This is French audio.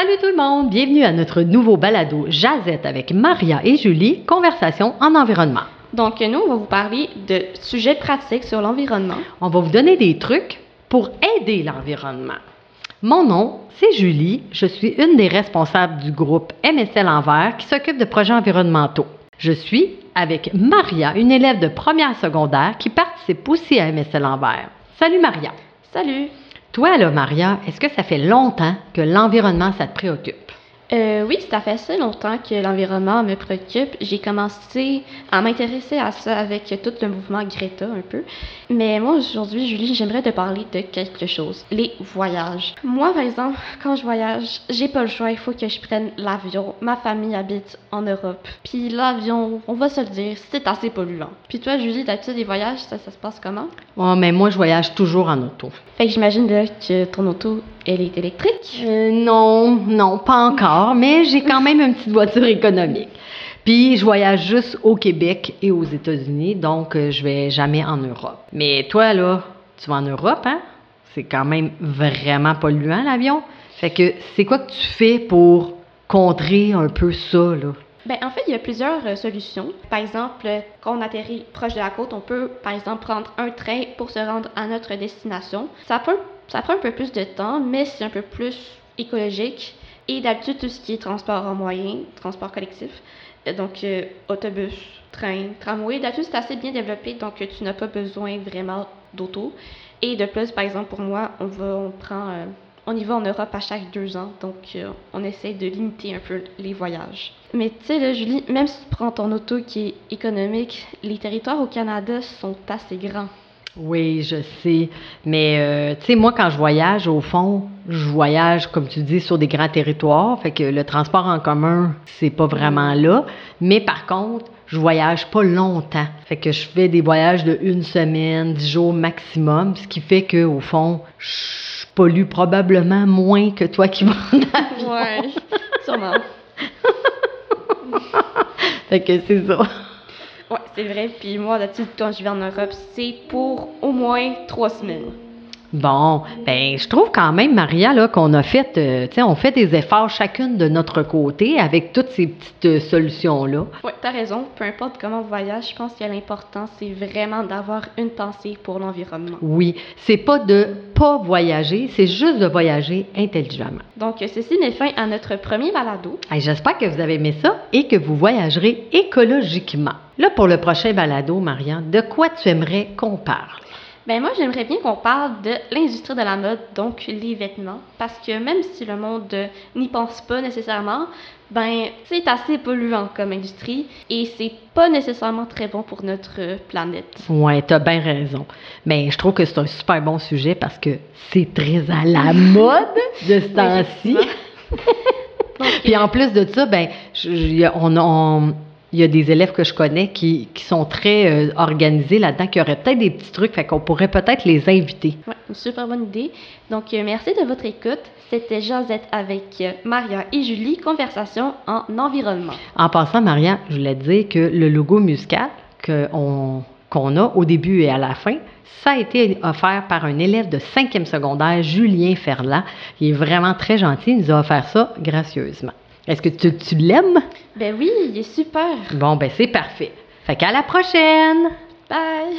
Salut tout le monde, bienvenue à notre nouveau balado Jazette avec Maria et Julie, conversation en environnement. Donc, nous, on va vous parler de sujets pratiques sur l'environnement. On va vous donner des trucs pour aider l'environnement. Mon nom, c'est Julie. Je suis une des responsables du groupe MSL Envers qui s'occupe de projets environnementaux. Je suis avec Maria, une élève de première secondaire qui participe aussi à MSL Envers. Salut Maria. Salut! Toi, là, Maria, est-ce que ça fait longtemps que l'environnement, ça te préoccupe? Euh, oui, ça fait assez longtemps que l'environnement me préoccupe. J'ai commencé à m'intéresser à ça avec tout le mouvement Greta un peu. Mais moi, aujourd'hui, Julie, j'aimerais te parler de quelque chose. Les voyages. Moi, par exemple, quand je voyage, j'ai pas le choix. Il faut que je prenne l'avion. Ma famille habite en Europe. Puis l'avion, on va se le dire, c'est assez polluant. Puis toi, Julie, d'habitude, les voyages, ça, ça se passe comment? Oh, mais moi, je voyage toujours en auto. Fait que j'imagine que ton auto, elle est électrique? Euh, non, non, pas encore, mais j'ai quand même une petite voiture économique. Puis je voyage juste au Québec et aux États-Unis, donc euh, je vais jamais en Europe. Mais toi, là, tu vas en Europe, hein? C'est quand même vraiment polluant, l'avion. Fait que c'est quoi que tu fais pour contrer un peu ça, là? Ben, en fait, il y a plusieurs euh, solutions. Par exemple, quand on atterrit proche de la côte, on peut, par exemple, prendre un train pour se rendre à notre destination. Ça prend, ça prend un peu plus de temps, mais c'est un peu plus écologique. Et d'habitude, tout ce qui est transport en moyen, transport collectif, euh, donc euh, autobus, train, tramway, d'habitude, c'est assez bien développé, donc euh, tu n'as pas besoin vraiment d'auto. Et de plus, par exemple, pour moi, on va, on prend, on y va en Europe à chaque deux ans, donc on essaie de limiter un peu les voyages. Mais tu sais, Julie, même si tu prends ton auto qui est économique, les territoires au Canada sont assez grands. Oui, je sais. Mais, euh, tu sais, moi, quand je voyage, au fond, je voyage, comme tu dis, sur des grands territoires. Fait que le transport en commun, c'est pas vraiment là. Mais par contre, je voyage pas longtemps. Fait que je fais des voyages de une semaine, dix jours maximum, ce qui fait que, au fond, je pollue probablement moins que toi qui vas en avion. Ouais, sûrement. Fait que c'est ça. Ouais, c'est vrai. Puis moi, d'habitude, quand je vais en Europe, c'est pour au moins trois semaines. Bon, ben je trouve quand même, Maria, là, qu'on a fait, euh, tu sais, on fait des efforts chacune de notre côté avec toutes ces petites euh, solutions-là. Ouais, t'as raison. Peu importe comment on voyage, je pense que l'important, c'est vraiment d'avoir une pensée pour l'environnement. Oui, c'est pas de pas voyager, c'est juste de voyager intelligemment. Donc, ceci met fin à notre premier balado. Hey, J'espère que vous avez aimé ça et que vous voyagerez écologiquement. Là, pour le prochain balado, Marianne, de quoi tu aimerais qu'on parle? Ben moi, j'aimerais bien qu'on parle de l'industrie de la mode, donc les vêtements, parce que même si le monde n'y pense pas nécessairement, ben c'est assez polluant comme industrie et c'est pas nécessairement très bon pour notre planète. Ouais, t'as bien raison. Mais je trouve que c'est un super bon sujet parce que c'est très à la mode de ce temps-ci. Puis en plus de ça, ben, je- je- on, on- il y a des élèves que je connais qui, qui sont très euh, organisés là-dedans, qui auraient peut-être des petits trucs, fait qu'on pourrait peut-être les inviter. Une super bonne idée. Donc, euh, merci de votre écoute. C'était Josette avec euh, Maria et Julie, conversation en environnement. En passant, Maria, je voulais te dire que le logo musical qu'on qu'on a au début et à la fin, ça a été offert par un élève de 5e secondaire, Julien Ferland. Il est vraiment très gentil, il nous a offert ça gracieusement. Est-ce que tu, tu l'aimes? Ben oui, il est super. Bon, ben c'est parfait. Fait qu'à la prochaine! Bye!